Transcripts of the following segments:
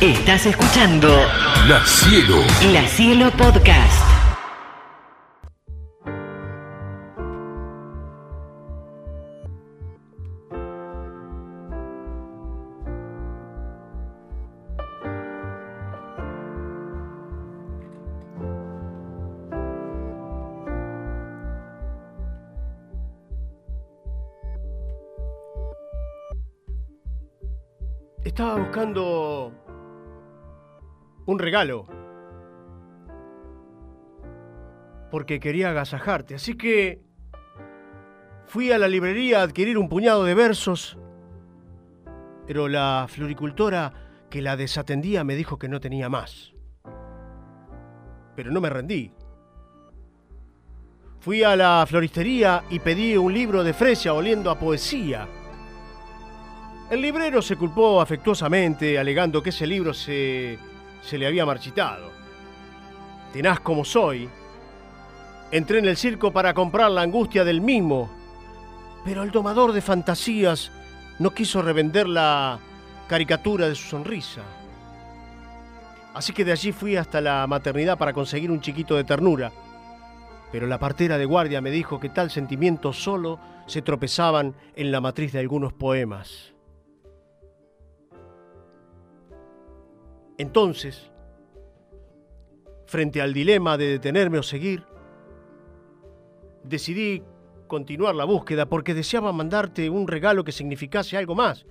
Estás escuchando La Cielo. La Cielo Podcast. Estaba buscando un regalo. Porque quería agasajarte. Así que fui a la librería a adquirir un puñado de versos. Pero la floricultora que la desatendía me dijo que no tenía más. Pero no me rendí. Fui a la floristería y pedí un libro de Fresia oliendo a poesía. El librero se culpó afectuosamente, alegando que ese libro se, se le había marchitado. Tenaz como soy, entré en el circo para comprar la angustia del mismo, pero el domador de fantasías no quiso revender la caricatura de su sonrisa. Así que de allí fui hasta la maternidad para conseguir un chiquito de ternura. Pero la partera de guardia me dijo que tal sentimiento solo se tropezaban en la matriz de algunos poemas. Entonces, frente al dilema de detenerme o seguir, decidí continuar la búsqueda porque deseaba mandarte un regalo que significase algo más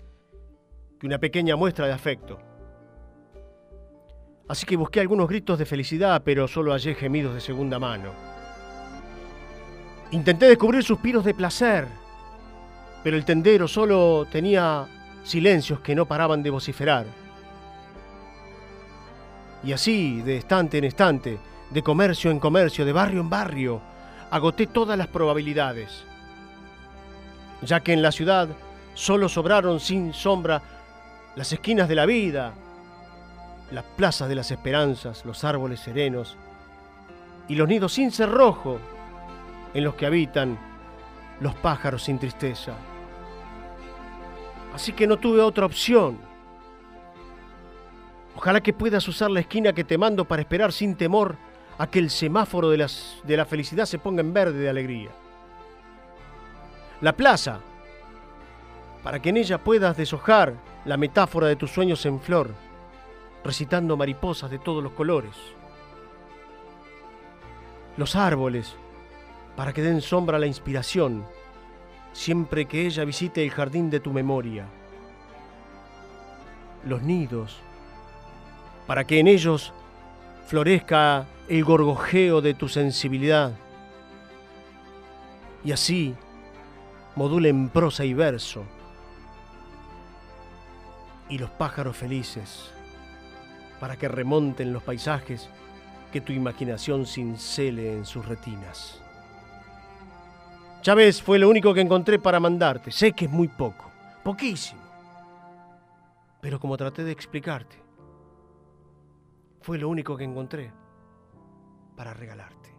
que una pequeña muestra de afecto. Así que busqué algunos gritos de felicidad, pero solo hallé gemidos de segunda mano. Intenté descubrir suspiros de placer, pero el tendero solo tenía silencios que no paraban de vociferar. Y así, de estante en estante, de comercio en comercio, de barrio en barrio, agoté todas las probabilidades. Ya que en la ciudad solo sobraron sin sombra las esquinas de la vida, las plazas de las esperanzas, los árboles serenos y los nidos sin cerrojo en los que habitan los pájaros sin tristeza. Así que no tuve otra opción Ojalá que puedas usar la esquina que te mando para esperar sin temor a que el semáforo de, las, de la felicidad se ponga en verde de alegría. La plaza, para que en ella puedas deshojar la metáfora de tus sueños en flor, recitando mariposas de todos los colores. Los árboles, para que den sombra a la inspiración, siempre que ella visite el jardín de tu memoria. Los nidos, para que en ellos florezca el gorgojeo de tu sensibilidad. Y así modulen prosa y verso. Y los pájaros felices, para que remonten los paisajes que tu imaginación cincele en sus retinas. Chávez fue lo único que encontré para mandarte. Sé que es muy poco, poquísimo. Pero como traté de explicarte, fue lo único que encontré para regalarte.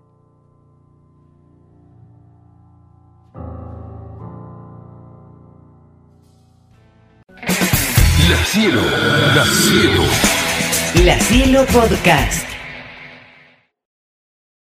La Cielo. La Cielo. La Cielo Podcast.